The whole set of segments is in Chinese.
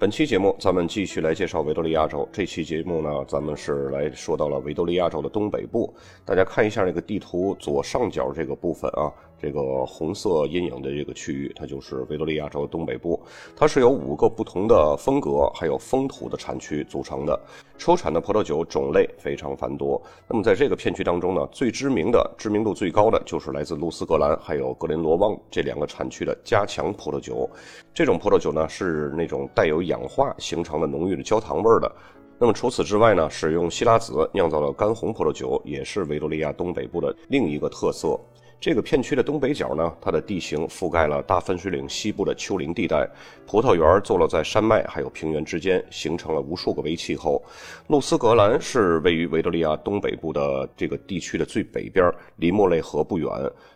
本期节目，咱们继续来介绍维多利亚州。这期节目呢，咱们是来说到了维多利亚州的东北部。大家看一下这个地图左上角这个部分啊。这个红色阴影的这个区域，它就是维多利亚州东北部。它是由五个不同的风格还有风土的产区组成的，出产的葡萄酒种类非常繁多。那么在这个片区当中呢，最知名的、知名度最高的就是来自露斯格兰还有格林罗旺这两个产区的加强葡萄酒。这种葡萄酒呢是那种带有氧化形成的浓郁的焦糖味的。那么除此之外呢，使用希拉子酿造的干红葡萄酒也是维多利亚东北部的另一个特色。这个片区的东北角呢，它的地形覆盖了大分水岭西部的丘陵地带，葡萄园坐落在山脉还有平原之间，形成了无数个微气候。露斯格兰是位于维多利亚东北部的这个地区的最北边，离莫雷河不远。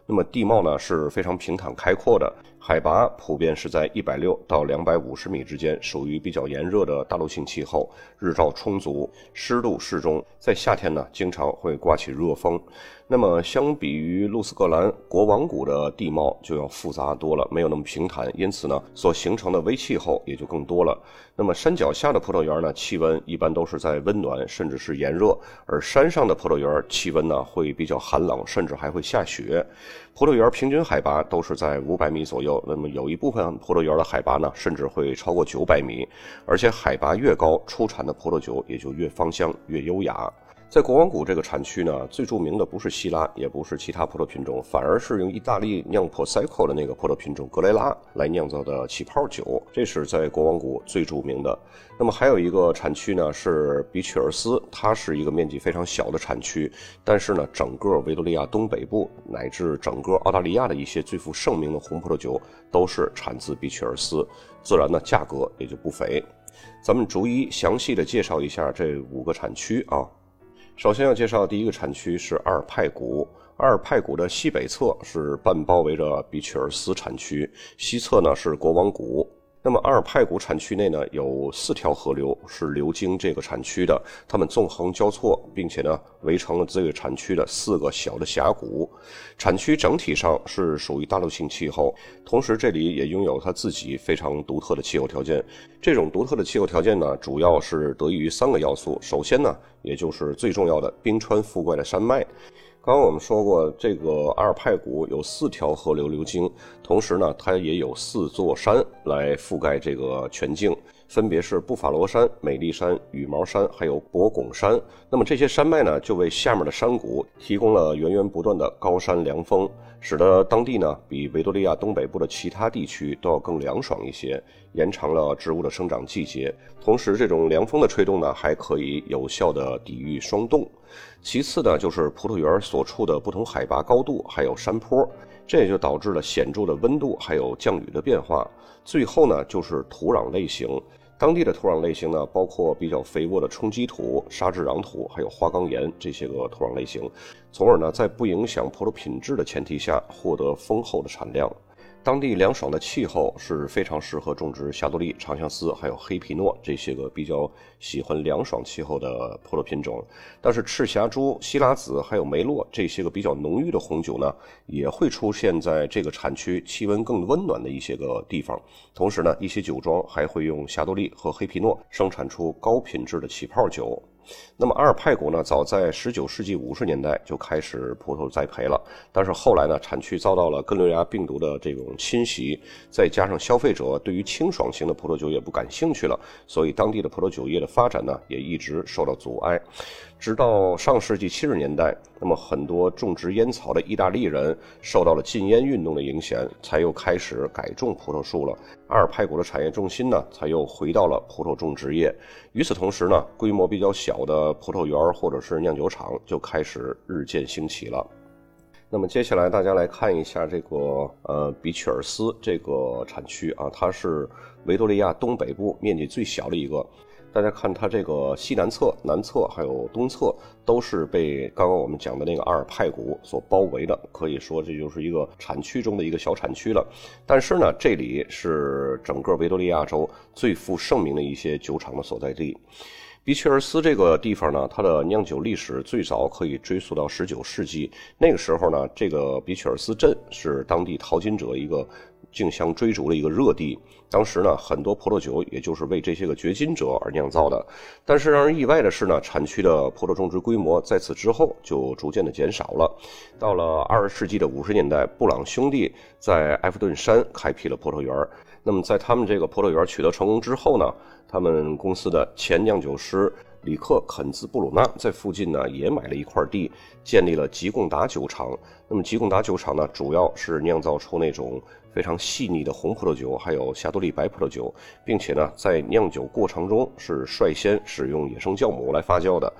那么地貌呢是非常平坦开阔的。海拔普遍是在一百六到两百五十米之间，属于比较炎热的大陆性气候，日照充足，湿度适中。在夏天呢，经常会刮起热风。那么，相比于露斯格兰国王谷的地貌就要复杂多了，没有那么平坦，因此呢，所形成的微气候也就更多了。那么，山脚下的葡萄园呢，气温一般都是在温暖甚至是炎热，而山上的葡萄园气温呢会比较寒冷，甚至还会下雪。葡萄园平均海拔都是在五百米左右，那么有一部分葡萄园的海拔呢，甚至会超过九百米，而且海拔越高，出产的葡萄酒也就越芳香、越优雅。在国王谷这个产区呢，最著名的不是希拉，也不是其他葡萄品种，反而是用意大利酿 Prosecco 的那个葡萄品种格雷拉来酿造的起泡酒，这是在国王谷最著名的。那么还有一个产区呢，是比曲尔斯，它是一个面积非常小的产区，但是呢，整个维多利亚东北部乃至整个澳大利亚的一些最负盛名的红葡萄酒都是产自比曲尔斯，自然呢，价格也就不菲。咱们逐一详细的介绍一下这五个产区啊。首先要介绍第一个产区是阿尔派谷。阿尔派谷的西北侧是半包围着比丘尔斯产区，西侧呢是国王谷。那么阿尔派谷产区内呢有四条河流是流经这个产区的，它们纵横交错，并且呢围成了这个产区的四个小的峡谷。产区整体上是属于大陆性气候，同时这里也拥有它自己非常独特的气候条件。这种独特的气候条件呢，主要是得益于三个要素。首先呢。也就是最重要的冰川覆盖的山脉。刚刚我们说过，这个阿尔派谷有四条河流流经，同时呢，它也有四座山来覆盖这个全境，分别是布法罗山、美丽山、羽毛山，还有博拱山。那么这些山脉呢，就为下面的山谷提供了源源不断的高山凉风，使得当地呢比维多利亚东北部的其他地区都要更凉爽一些。延长了植物的生长季节，同时这种凉风的吹动呢，还可以有效的抵御霜冻。其次呢，就是葡萄园所处的不同海拔高度，还有山坡，这也就导致了显著的温度还有降雨的变化。最后呢，就是土壤类型，当地的土壤类型呢，包括比较肥沃的冲积土、沙质壤土，还有花岗岩这些个土壤类型，从而呢，在不影响葡萄品质的前提下，获得丰厚的产量。当地凉爽的气候是非常适合种植霞多丽、长相思，还有黑皮诺这些个比较喜欢凉爽气候的葡萄品种。但是赤霞珠、希拉子还有梅洛这些个比较浓郁的红酒呢，也会出现在这个产区气温更温暖的一些个地方。同时呢，一些酒庄还会用霞多丽和黑皮诺生产出高品质的起泡酒。那么阿尔派谷呢，早在十九世纪五十年代就开始葡萄栽培了，但是后来呢，产区遭到了根瘤芽病毒的这种侵袭，再加上消费者对于清爽型的葡萄酒也不感兴趣了，所以当地的葡萄酒业的发展呢，也一直受到阻碍。直到上世纪七十年代，那么很多种植烟草的意大利人受到了禁烟运动的影响，才又开始改种葡萄树了。阿尔派谷的产业重心呢，才又回到了葡萄种植业。与此同时呢，规模比较小的葡萄园或者是酿酒厂就开始日渐兴起了。那么接下来大家来看一下这个呃比曲尔斯这个产区啊，它是维多利亚东北部面积最小的一个。大家看它这个西南侧、南侧还有东侧，都是被刚刚我们讲的那个阿尔派谷所包围的，可以说这就是一个产区中的一个小产区了。但是呢，这里是整个维多利亚州最负盛名的一些酒厂的所在地。比切尔斯这个地方呢，它的酿酒历史最早可以追溯到十九世纪。那个时候呢，这个比切尔斯镇是当地淘金者一个竞相追逐的一个热地。当时呢，很多葡萄酒也就是为这些个掘金者而酿造的。但是让人意外的是呢，产区的葡萄种植规模在此之后就逐渐的减少了。到了二十世纪的五十年代，布朗兄弟在埃弗顿山开辟了葡萄园。那么在他们这个葡萄园取得成功之后呢？他们公司的前酿酒师里克·肯兹布鲁纳在附近呢也买了一块地，建立了吉贡达酒厂。那么吉贡达酒厂呢，主要是酿造出那种。非常细腻的红葡萄酒，还有霞多丽白葡萄酒，并且呢，在酿酒过程中是率先使用野生酵母来发酵的。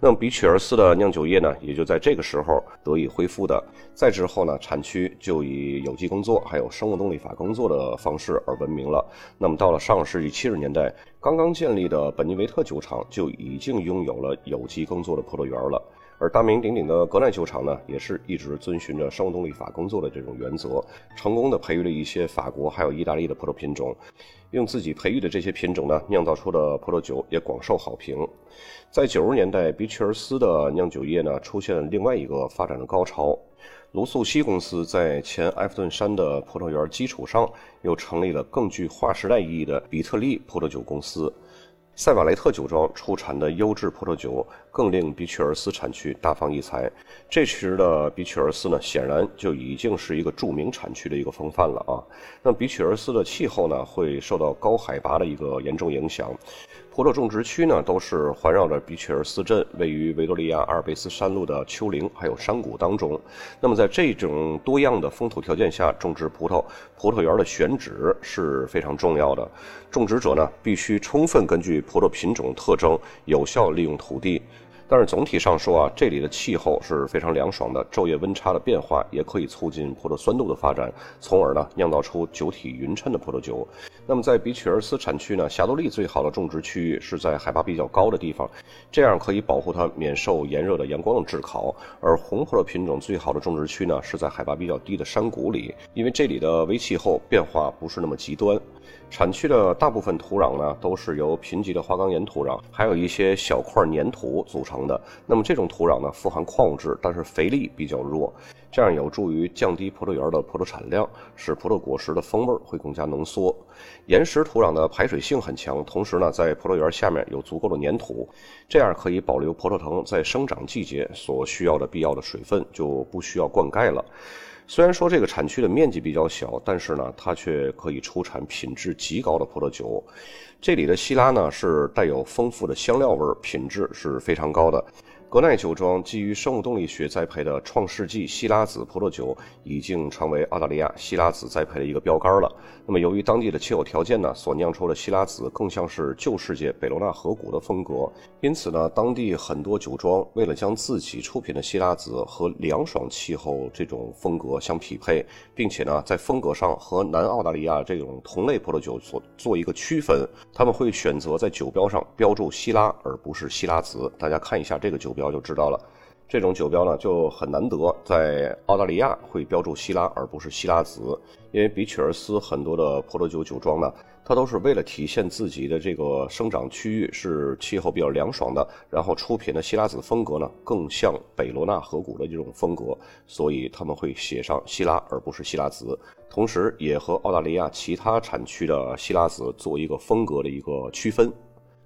那么比曲尔斯的酿酒业呢，也就在这个时候得以恢复的。再之后呢，产区就以有机耕作还有生物动力法耕作的方式而闻名了。那么到了上世纪七十年代，刚刚建立的本尼维特酒厂就已经拥有了有机耕作的葡萄园了。而大名鼎鼎的格奈酒厂呢，也是一直遵循着生物动力法工作的这种原则，成功的培育了一些法国还有意大利的葡萄品种，用自己培育的这些品种呢，酿造出的葡萄酒也广受好评。在九十年代，比切尔斯的酿酒业呢，出现了另外一个发展的高潮。卢素西公司在前埃弗顿山的葡萄园基础上，又成立了更具划时代意义的比特利葡萄酒公司。塞瓦雷特酒庄出产的优质葡萄酒，更令比曲尔斯产区大放异彩。这时的比曲尔斯呢，显然就已经是一个著名产区的一个风范了啊。那比曲尔斯的气候呢，会受到高海拔的一个严重影响。葡萄种植区呢，都是环绕着比切尔斯镇，位于维多利亚阿尔卑斯山路的丘陵还有山谷当中。那么在这种多样的风土条件下种植葡萄，葡萄园的选址是非常重要的。种植者呢，必须充分根据葡萄品种特征，有效利用土地。但是总体上说啊，这里的气候是非常凉爽的，昼夜温差的变化也可以促进葡萄酸度的发展，从而呢酿造出酒体匀称的葡萄酒。那么在比曲尔斯产区呢，霞多丽最好的种植区域是在海拔比较高的地方，这样可以保护它免受炎热的阳光的炙烤。而红葡萄品种最好的种植区呢是在海拔比较低的山谷里，因为这里的微气候变化不是那么极端。产区的大部分土壤呢，都是由贫瘠的花岗岩土壤，还有一些小块粘土组成的。那么这种土壤呢，富含矿物质，但是肥力比较弱，这样有助于降低葡萄园的葡萄产量，使葡萄果实的风味会更加浓缩。岩石土壤的排水性很强，同时呢，在葡萄园下面有足够的粘土，这样可以保留葡萄藤在生长季节所需要的必要的水分，就不需要灌溉了。虽然说这个产区的面积比较小，但是呢，它却可以出产品质极高的葡萄酒。这里的希拉呢，是带有丰富的香料味，品质是非常高的。格奈酒庄基于生物动力学栽培的创世纪希拉子葡萄酒，已经成为澳大利亚希拉子栽培的一个标杆了。那么，由于当地的气候条件呢，所酿出的希拉子更像是旧世界北罗纳河谷的风格，因此呢，当地很多酒庄为了将自己出品的希拉子和凉爽气候这种风格相匹配，并且呢，在风格上和南澳大利亚这种同类葡萄酒所做一个区分，他们会选择在酒标上标注希拉而不是希拉子。大家看一下这个酒。标就知道了，这种酒标呢就很难得，在澳大利亚会标注希拉而不是希拉子，因为比曲尔斯很多的葡萄酒酒庄呢，它都是为了体现自己的这个生长区域是气候比较凉爽的，然后出品的希拉子风格呢更像北罗纳河谷的这种风格，所以他们会写上希拉而不是希拉子，同时也和澳大利亚其他产区的希拉子做一个风格的一个区分。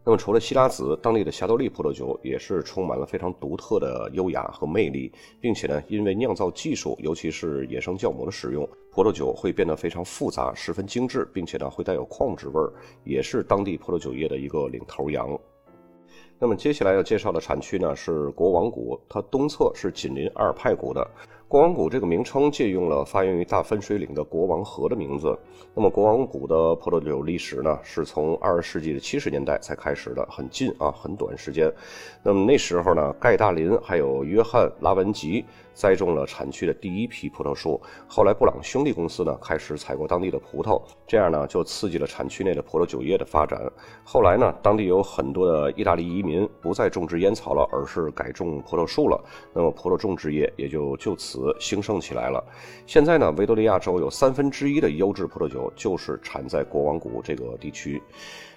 那么，除了希拉子，当地的霞多丽葡萄酒也是充满了非常独特的优雅和魅力，并且呢，因为酿造技术，尤其是野生酵母的使用，葡萄酒会变得非常复杂，十分精致，并且呢，会带有矿物质味儿，也是当地葡萄酒业的一个领头羊。那么，接下来要介绍的产区呢是国王谷，它东侧是紧邻阿尔派谷的。国王谷这个名称借用了发源于大分水岭的国王河的名字。那么，国王谷的葡萄酒历史呢，是从二十世纪的七十年代才开始的，很近啊，很短时间。那么那时候呢，盖大林还有约翰拉文吉栽种了产区的第一批葡萄树。后来，布朗兄弟公司呢开始采购当地的葡萄，这样呢就刺激了产区内的葡萄酒业的发展。后来呢，当地有很多的意大利移民不再种植烟草了，而是改种葡萄树了。那么，葡萄种植业也就就此。兴盛起来了。现在呢，维多利亚州有三分之一的优质葡萄酒就是产在国王谷这个地区。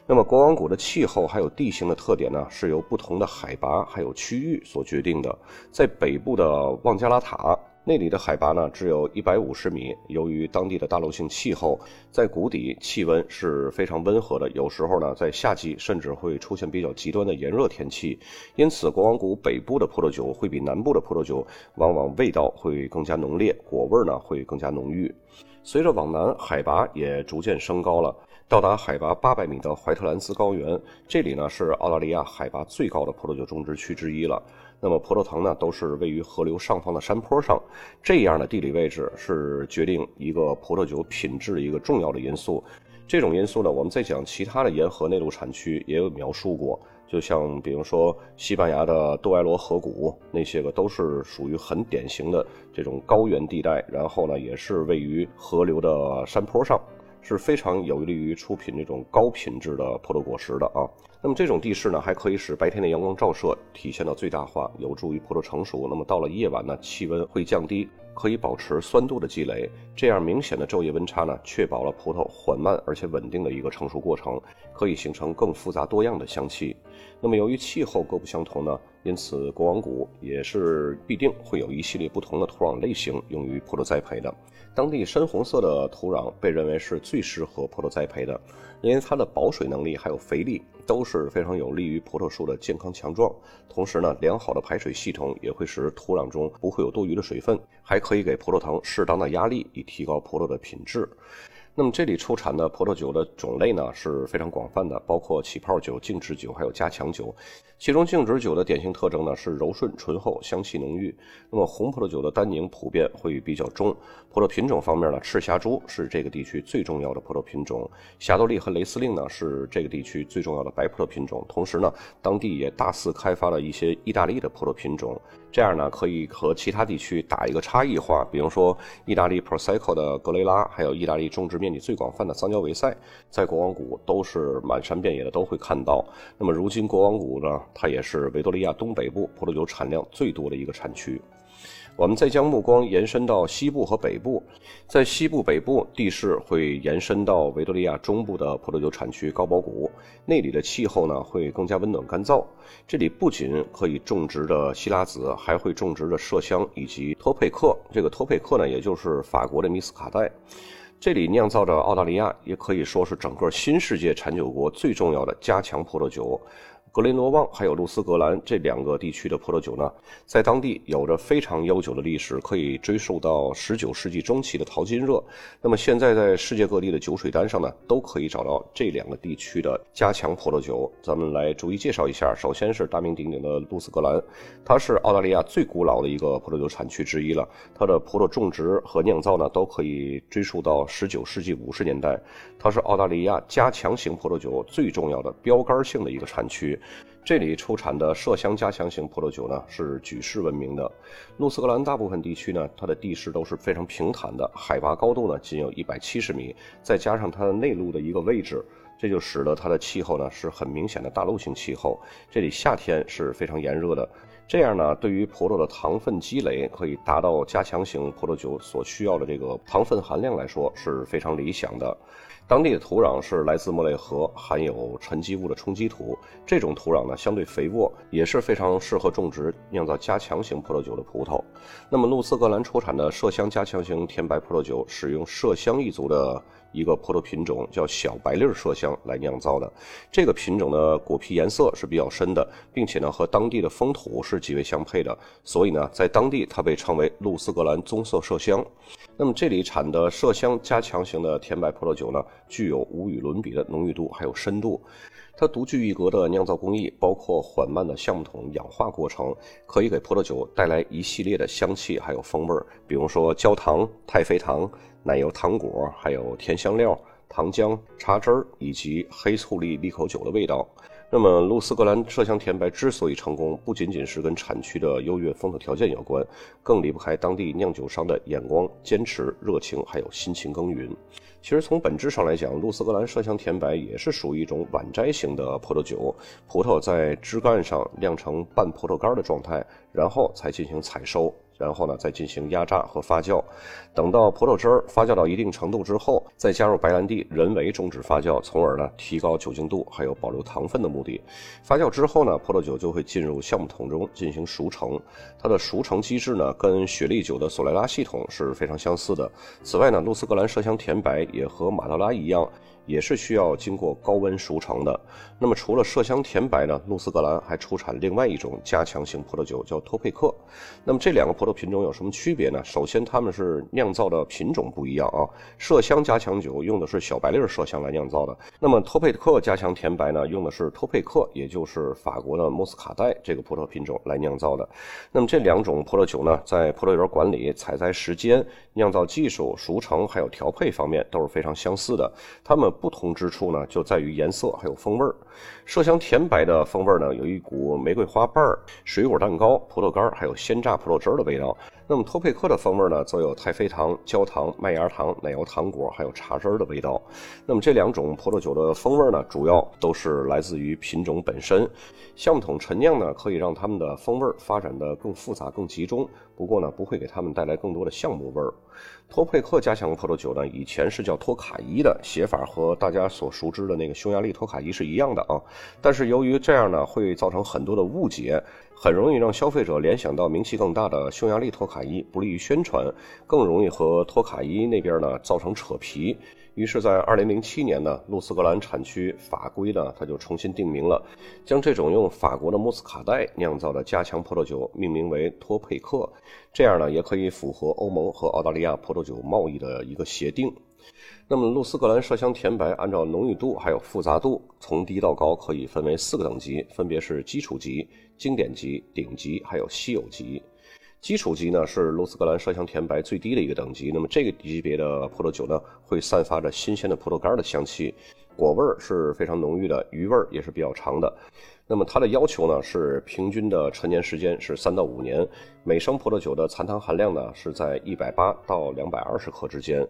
那么，国王谷的气候还有地形的特点呢，是由不同的海拔还有区域所决定的。在北部的旺加拉塔。那里的海拔呢只有一百五十米，由于当地的大陆性气候，在谷底气温是非常温和的，有时候呢在夏季甚至会出现比较极端的炎热天气，因此国王谷北部的葡萄酒会比南部的葡萄酒往往味道会更加浓烈，果味呢会更加浓郁。随着往南海拔也逐渐升高了，到达海拔八百米的怀特兰斯高原，这里呢是澳大利亚海拔最高的葡萄酒种植区之一了。那么葡萄藤呢，都是位于河流上方的山坡上，这样的地理位置是决定一个葡萄酒品质的一个重要的因素。这种因素呢，我们在讲其他的沿河内陆产区也有描述过，就像比如说西班牙的杜埃罗河谷，那些个都是属于很典型的这种高原地带，然后呢，也是位于河流的山坡上。是非常有利于出品这种高品质的葡萄果实的啊。那么这种地势呢，还可以使白天的阳光照射体现到最大化，有助于葡萄成熟。那么到了夜晚呢，气温会降低，可以保持酸度的积累。这样明显的昼夜温差呢，确保了葡萄缓慢而且稳定的一个成熟过程，可以形成更复杂多样的香气。那么由于气候各不相同呢，因此国王谷也是必定会有一系列不同的土壤类型用于葡萄栽培的。当地深红色的土壤被认为是最适合葡萄栽培的，因为它的保水能力还有肥力都是非常有利于葡萄树的健康强壮。同时呢，良好的排水系统也会使土壤中不会有多余的水分，还可以给葡萄藤适当的压力，以提高葡萄的品质。那么这里出产的葡萄酒的种类呢是非常广泛的，包括起泡酒、静止酒还有加强酒。其中静止酒的典型特征呢是柔顺醇厚，香气浓郁。那么红葡萄酒的单宁普遍会比较重。葡萄品种方面呢，赤霞珠是这个地区最重要的葡萄品种，霞多丽和雷司令呢是这个地区最重要的白葡萄品种。同时呢，当地也大肆开发了一些意大利的葡萄品种。这样呢，可以和其他地区打一个差异化。比如说，意大利 Prosecco 的格雷拉，还有意大利种植面积最广泛的桑娇维塞，在国王谷都是满山遍野的都会看到。那么，如今国王谷呢，它也是维多利亚东北部葡萄酒产量最多的一个产区。我们再将目光延伸到西部和北部，在西部北部地势会延伸到维多利亚中部的葡萄酒产区高堡谷，那里的气候呢会更加温暖干燥。这里不仅可以种植的希拉子，还会种植的麝香以及托佩克。这个托佩克呢，也就是法国的米斯卡代。这里酿造着澳大利亚，也可以说是整个新世界产酒国最重要的加强葡萄酒。格雷诺旺还有露斯格兰这两个地区的葡萄酒呢，在当地有着非常悠久的历史，可以追溯到十九世纪中期的淘金热。那么现在在世界各地的酒水单上呢，都可以找到这两个地区的加强葡萄酒。咱们来逐一介绍一下。首先是大名鼎鼎的露斯格兰，它是澳大利亚最古老的一个葡萄酒产区之一了。它的葡萄种植和酿造呢，都可以追溯到十九世纪五十年代。它是澳大利亚加强型葡萄酒最重要的标杆性的一个产区。这里出产的麝香加强型葡萄酒呢，是举世闻名的。露斯格兰大部分地区呢，它的地势都是非常平坦的，海拔高度呢仅有一百七十米，再加上它的内陆的一个位置，这就使得它的气候呢是很明显的大陆性气候。这里夏天是非常炎热的，这样呢，对于葡萄的糖分积累可以达到加强型葡萄酒所需要的这个糖分含量来说是非常理想的。当地的土壤是来自莫雷河，含有沉积物的冲积土。这种土壤呢，相对肥沃，也是非常适合种植酿造加强型葡萄酒的葡萄。那么，露斯格兰出产的麝香加强型甜白葡萄酒，使用麝香一族的一个葡萄品种，叫小白粒麝香来酿造的。这个品种的果皮颜色是比较深的，并且呢，和当地的风土是极为相配的。所以呢，在当地它被称为露斯格兰棕色麝香。那么这里产的麝香加强型的甜白葡萄酒呢，具有无与伦比的浓郁度还有深度。它独具一格的酿造工艺，包括缓慢的橡木桶氧化过程，可以给葡萄酒带来一系列的香气还有风味儿，比如说焦糖、太妃糖、奶油糖果，还有甜香料、糖浆、茶汁儿以及黑醋栗利口酒的味道。那么，露斯格兰麝香甜白之所以成功，不仅仅是跟产区的优越风土条件有关，更离不开当地酿酒商的眼光、坚持、热情，还有辛勤耕耘。其实从本质上来讲，露斯格兰麝香甜白也是属于一种晚摘型的葡萄酒，葡萄在枝干上晾成半葡萄干的状态，然后才进行采收。然后呢，再进行压榨和发酵，等到葡萄汁儿发酵到一定程度之后，再加入白兰地，人为终止发酵，从而呢提高酒精度，还有保留糖分的目的。发酵之后呢，葡萄酒就会进入橡木桶中进行熟成。它的熟成机制呢，跟雪莉酒的索莱拉系统是非常相似的。此外呢，露斯格兰麝香甜白也和马德拉一样。也是需要经过高温熟成的。那么除了麝香甜白呢，露斯格兰还出产另外一种加强型葡萄酒，叫托佩克。那么这两个葡萄品种有什么区别呢？首先，它们是酿造的品种不一样啊。麝香加强酒用的是小白粒麝香来酿造的，那么托佩克加强甜白呢，用的是托佩克，也就是法国的莫斯卡代这个葡萄品种来酿造的。那么这两种葡萄酒呢，在葡萄园管理、采摘时间、酿造技术、熟成还有调配方面都是非常相似的。它们不同之处呢，就在于颜色还有风味儿。麝香甜白的风味儿呢，有一股玫瑰花瓣、水果蛋糕、葡萄干儿，还有鲜榨葡萄汁儿的味道。那么托佩克的风味呢，则有太妃糖、焦糖、麦芽糖、奶油糖果，还有茶汁儿的味道。那么这两种葡萄酒的风味呢，主要都是来自于品种本身。橡木桶陈酿呢，可以让它们的风味发展的更复杂、更集中。不过呢，不会给它们带来更多的橡木味儿。托佩克加强葡萄酒呢，以前是叫托卡伊的，写法和大家所熟知的那个匈牙利托卡伊是一样的啊。但是由于这样呢，会造成很多的误解，很容易让消费者联想到名气更大的匈牙利托卡伊，不利于宣传，更容易和托卡伊那边呢造成扯皮。于是，在二零零七年呢，露斯格兰产区法规呢，它就重新定名了，将这种用法国的莫斯卡代酿造的加强葡萄酒命名为托佩克，这样呢，也可以符合欧盟和澳大利亚葡萄酒贸易的一个协定。那么，露斯格兰麝香甜白按照浓郁度还有复杂度，从低到高可以分为四个等级，分别是基础级、经典级、顶级，还有稀有级。基础级呢是罗斯格兰麝香甜白最低的一个等级，那么这个级别的葡萄酒呢会散发着新鲜的葡萄干的香气，果味儿是非常浓郁的，余味儿也是比较长的。那么它的要求呢是平均的陈年时间是三到五年，每升葡萄酒的残糖含量呢是在一百八到两百二十克之间。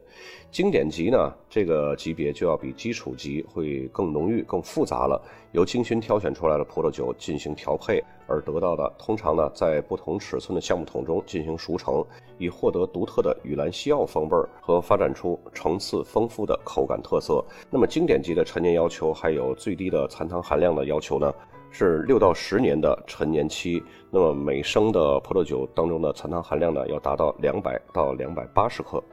经典级呢这个级别就要比基础级会更浓郁、更复杂了，由精心挑选出来的葡萄酒进行调配而得到的，通常呢在不同尺寸的橡木桶中进行熟成，以获得独特的雨兰西奥风味和发展出层次丰富的口感特色。那么经典级的陈年要求还有最低的残糖含量的要求呢？是六到十年的陈年期，那么每升的葡萄酒当中的残糖含量呢，要达到两百到两百八十克。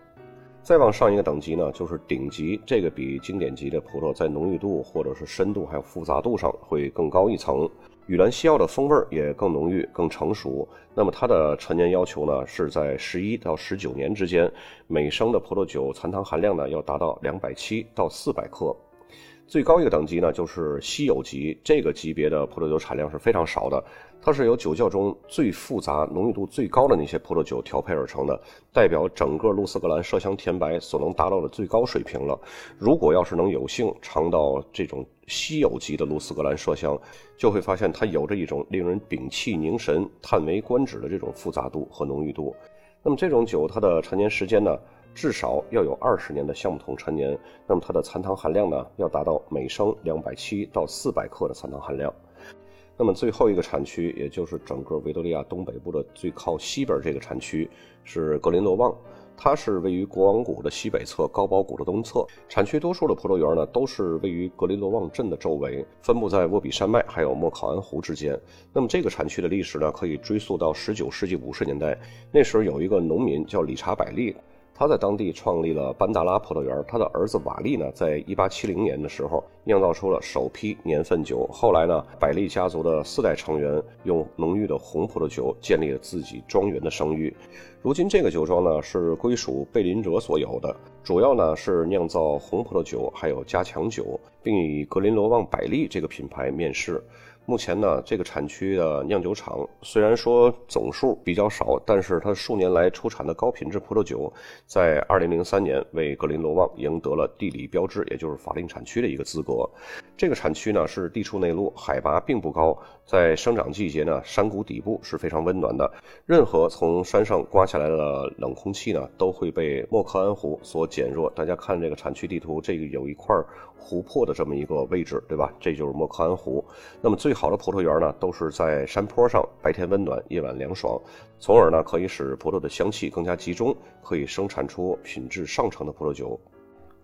再往上一个等级呢，就是顶级，这个比经典级的葡萄在浓郁度或者是深度还有复杂度上会更高一层。雨兰西奥的风味也更浓郁、更成熟。那么它的陈年要求呢，是在十一到十九年之间，每升的葡萄酒残糖含量呢，要达到两百七到四百克。最高一个等级呢，就是稀有级，这个级别的葡萄酒产量是非常少的，它是由酒窖中最复杂、浓郁度最高的那些葡萄酒调配而成的，代表整个露斯格兰麝香甜白所能达到的最高水平了。如果要是能有幸尝到这种稀有级的露斯格兰麝香，就会发现它有着一种令人屏气凝神、叹为观止的这种复杂度和浓郁度。那么这种酒，它的陈年时间呢？至少要有二十年的橡木桶陈年，那么它的残糖含量呢，要达到每升两百七到四百克的残糖含量。那么最后一个产区，也就是整个维多利亚东北部的最靠西边这个产区，是格林罗旺，它是位于国王谷的西北侧，高堡谷的东侧。产区多数的葡萄园呢，都是位于格林罗旺镇的周围，分布在沃比山脉还有莫考恩湖之间。那么这个产区的历史呢，可以追溯到十九世纪五十年代，那时候有一个农民叫理查百利。他在当地创立了班达拉葡萄园，他的儿子瓦利呢，在一八七零年的时候酿造出了首批年份酒。后来呢，百利家族的四代成员用浓郁的红葡萄酒建立了自己庄园的声誉。如今这个酒庄呢是归属贝林哲所有的，主要呢是酿造红葡萄酒，还有加强酒，并以格林罗旺百利这个品牌面世。目前呢，这个产区的酿酒厂虽然说总数比较少，但是它数年来出产的高品质葡萄酒，在二零零三年为格林罗旺赢得了地理标志，也就是法定产区的一个资格。这个产区呢是地处内陆，海拔并不高，在生长季节呢，山谷底部是非常温暖的，任何从山上刮下来的冷空气呢，都会被莫克安湖所减弱。大家看这个产区地图，这个有一块湖泊的这么一个位置，对吧？这就是莫克安湖。那么最好的葡萄园呢，都是在山坡上，白天温暖，夜晚凉爽，从而呢可以使葡萄的香气更加集中，可以生产出品质上乘的葡萄酒。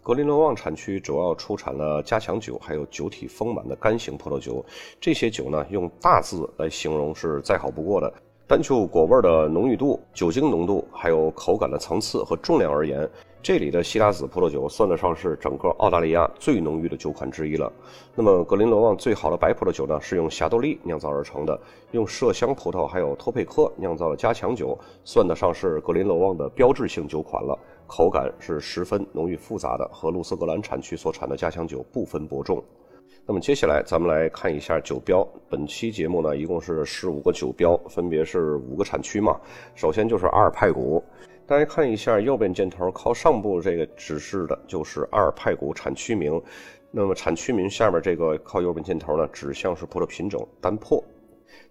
格林罗旺产区主要出产了加强酒，还有酒体丰满的干型葡萄酒。这些酒呢，用大字来形容是再好不过的。单就果味的浓郁度、酒精浓度，还有口感的层次和重量而言，这里的希拉子葡萄酒算得上是整个澳大利亚最浓郁的酒款之一了。那么格林罗旺最好的白葡萄酒呢，是用霞多丽酿造而成的，用麝香葡萄还有托佩克酿造的加强酒，算得上是格林罗旺的标志性酒款了。口感是十分浓郁复杂的，和露瑟格兰产区所产的加强酒不分伯仲。那么接下来咱们来看一下酒标。本期节目呢，一共是十五个酒标，分别是五个产区嘛。首先就是阿尔派谷，大家看一下右边箭头靠上部这个指示的就是阿尔派谷产区名。那么产区名下面这个靠右边箭头呢，指向是葡萄品种丹珀。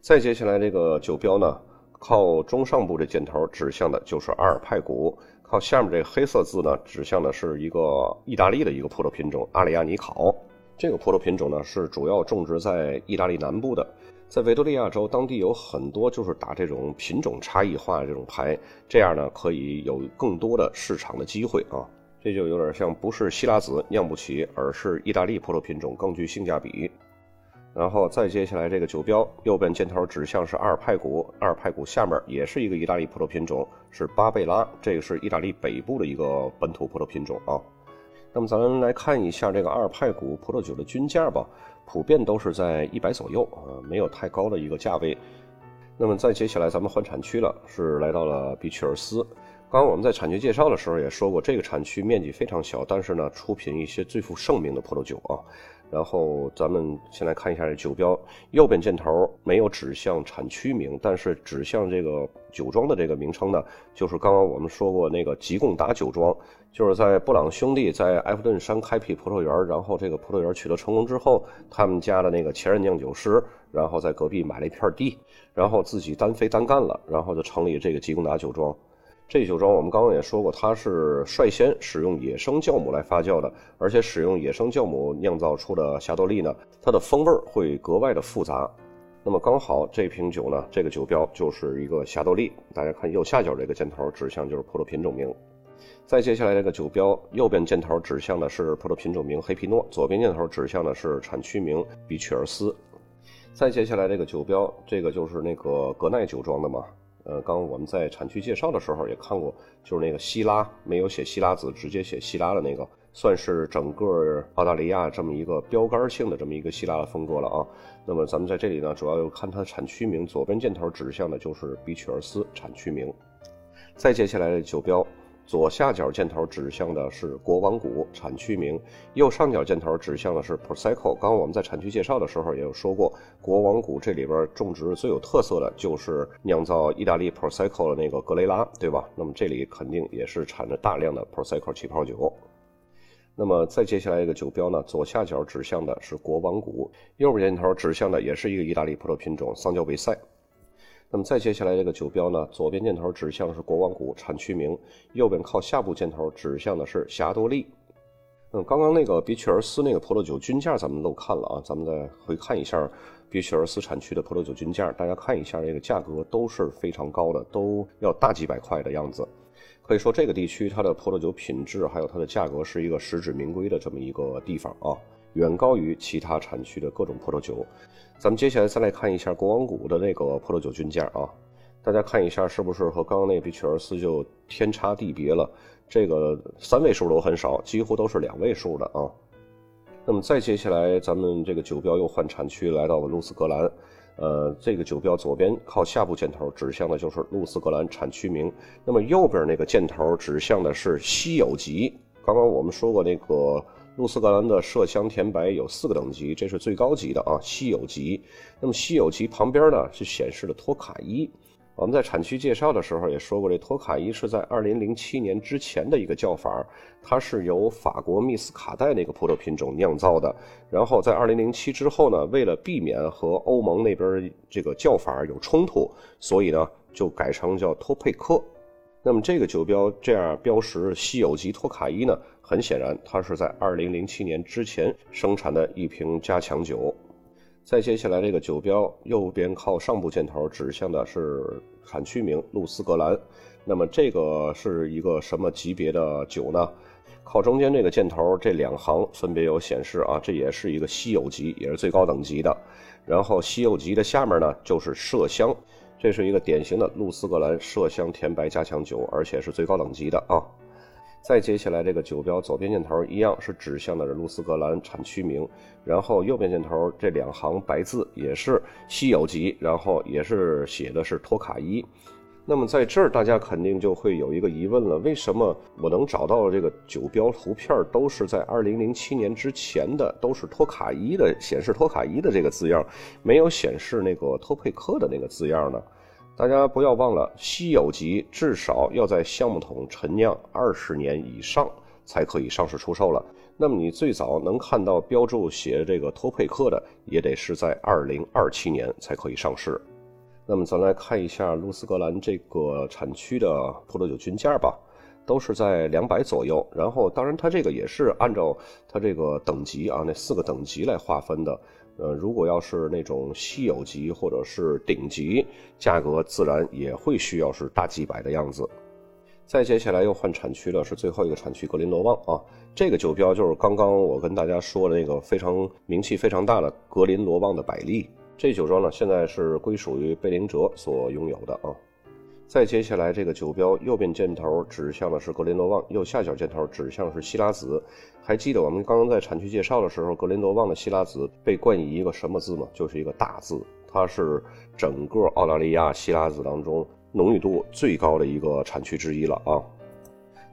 再接下来这个酒标呢，靠中上部这箭头指向的就是阿尔派谷，靠下面这黑色字呢，指向的是一个意大利的一个葡萄品种阿里亚尼考。这个葡萄品种呢是主要种植在意大利南部的，在维多利亚州当地有很多就是打这种品种差异化这种牌，这样呢可以有更多的市场的机会啊。这就有点像不是希拉子酿不起，而是意大利葡萄品种更具性价比。然后再接下来这个酒标右边箭头指向是阿尔派谷，阿尔派谷下面也是一个意大利葡萄品种，是巴贝拉，这个是意大利北部的一个本土葡萄品种啊。那么咱们来看一下这个阿尔派谷葡萄酒的均价吧，普遍都是在一百左右啊，没有太高的一个价位。那么再接下来咱们换产区了，是来到了比曲尔斯。刚刚我们在产区介绍的时候也说过，这个产区面积非常小，但是呢出品一些最负盛名的葡萄酒啊。然后咱们先来看一下这酒标，右边箭头没有指向产区名，但是指向这个酒庄的这个名称呢，就是刚刚我们说过那个吉贡达酒庄。就是在布朗兄弟在埃弗顿山开辟葡萄园，然后这个葡萄园取得成功之后，他们家的那个前任酿酒师，然后在隔壁买了一片地，然后自己单飞单干了，然后就成立这个吉贡达酒庄。这酒庄我们刚刚也说过，它是率先使用野生酵母来发酵的，而且使用野生酵母酿造出的霞多丽呢，它的风味会格外的复杂。那么刚好这瓶酒呢，这个酒标就是一个霞多丽，大家看右下角这个箭头指向就是葡萄品种名。再接下来这个酒标，右边箭头指向的是葡萄品种名黑皮诺，左边箭头指向的是产区名比曲尔斯。再接下来这个酒标，这个就是那个格奈酒庄的嘛。呃，刚刚我们在产区介绍的时候也看过，就是那个希拉没有写希拉子，直接写希拉的那个，算是整个澳大利亚这么一个标杆性的这么一个希拉的风格了啊。那么咱们在这里呢，主要看它的产区名，左边箭头指向的就是比曲尔斯产区名。再接下来的酒标。左下角箭头指向的是国王谷产区名，右上角箭头指向的是 Prosecco。刚刚我们在产区介绍的时候也有说过，国王谷这里边种植最有特色的就是酿造意大利 Prosecco 的那个格雷拉，对吧？那么这里肯定也是产着大量的 Prosecco 气泡酒。那么再接下来一个酒标呢，左下角指向的是国王谷，右边箭头指向的也是一个意大利葡萄品种桑娇维塞。那么再接下来这个酒标呢，左边箭头指向的是国王谷产区名，右边靠下部箭头指向的是霞多丽。嗯，刚刚那个比曲尔斯那个葡萄酒均价咱们漏看了啊，咱们再回看一下比曲尔斯产区的葡萄酒均价，大家看一下这个价格都是非常高的，都要大几百块的样子。可以说这个地区它的葡萄酒品质还有它的价格是一个实至名归的这么一个地方啊。远高于其他产区的各种葡萄酒。咱们接下来再来看一下国王谷的那个葡萄酒均价啊。大家看一下，是不是和刚刚那比曲尔斯就天差地别了？这个三位数都很少，几乎都是两位数的啊。那么再接下来，咱们这个酒标又换产区，来到了露丝格兰。呃，这个酒标左边靠下部箭头指向的就是露丝格兰产区名，那么右边那个箭头指向的是稀有级。刚刚我们说过，那个露丝格兰的麝香甜白有四个等级，这是最高级的啊，稀有级。那么稀有级旁边呢是显示的托卡伊。我们在产区介绍的时候也说过，这托卡伊是在2007年之前的一个叫法，它是由法国密斯卡代那个葡萄品种酿造的。然后在2007之后呢，为了避免和欧盟那边这个叫法有冲突，所以呢就改成叫托佩科。那么这个酒标这样标识稀有级托卡伊呢，很显然它是在2007年之前生产的一瓶加强酒。再接下来，这个酒标右边靠上部箭头指向的是产区名露丝格兰。那么这个是一个什么级别的酒呢？靠中间这个箭头这两行分别有显示啊，这也是一个稀有级，也是最高等级的。然后稀有级的下面呢就是麝香，这是一个典型的露丝格兰麝香甜白加强酒，而且是最高等级的啊。再接下来，这个酒标左边箭头一样是指向的是露丝格兰产区名，然后右边箭头这两行白字也是稀有级，然后也是写的是托卡伊。那么在这儿，大家肯定就会有一个疑问了：为什么我能找到的这个酒标图片都是在2007年之前的，都是托卡伊的显示托卡伊的这个字样，没有显示那个托佩科的那个字样呢？大家不要忘了，稀有级至少要在橡木桶陈酿二十年以上才可以上市出售了。那么你最早能看到标注写这个托佩克的，也得是在二零二七年才可以上市。那么咱来看一下露丝格兰这个产区的葡萄酒均价吧，都是在两百左右。然后当然它这个也是按照它这个等级啊，那四个等级来划分的。呃，如果要是那种稀有级或者是顶级，价格自然也会需要是大几百的样子。再接下来又换产区了，是最后一个产区格林罗旺啊。这个酒标就是刚刚我跟大家说的那个非常名气非常大的格林罗旺的百利。这酒庄呢，现在是归属于贝林哲所拥有的啊。再接下来，这个酒标右边箭头指向的是格林罗旺，右下角箭头指向是希拉子。还记得我们刚刚在产区介绍的时候，格林罗旺的希拉子被冠以一个什么字吗？就是一个大字。它是整个澳大利亚希拉子当中浓郁度最高的一个产区之一了啊。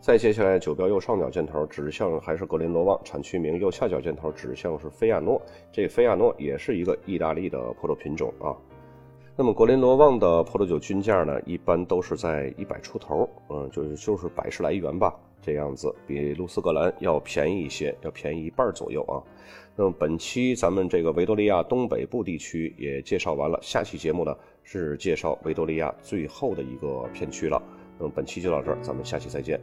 再接下来，酒标右上角箭头指向还是格林罗旺，产区名右下角箭头指向是菲亚诺。这菲亚诺也是一个意大利的葡萄品种啊。那么格林罗旺的葡萄酒均价呢，一般都是在一百出头，嗯，就是就是百十来元吧，这样子比露丝格兰要便宜一些，要便宜一半左右啊。那么本期咱们这个维多利亚东北部地区也介绍完了，下期节目呢是介绍维多利亚最后的一个片区了。那么本期就到这儿，咱们下期再见。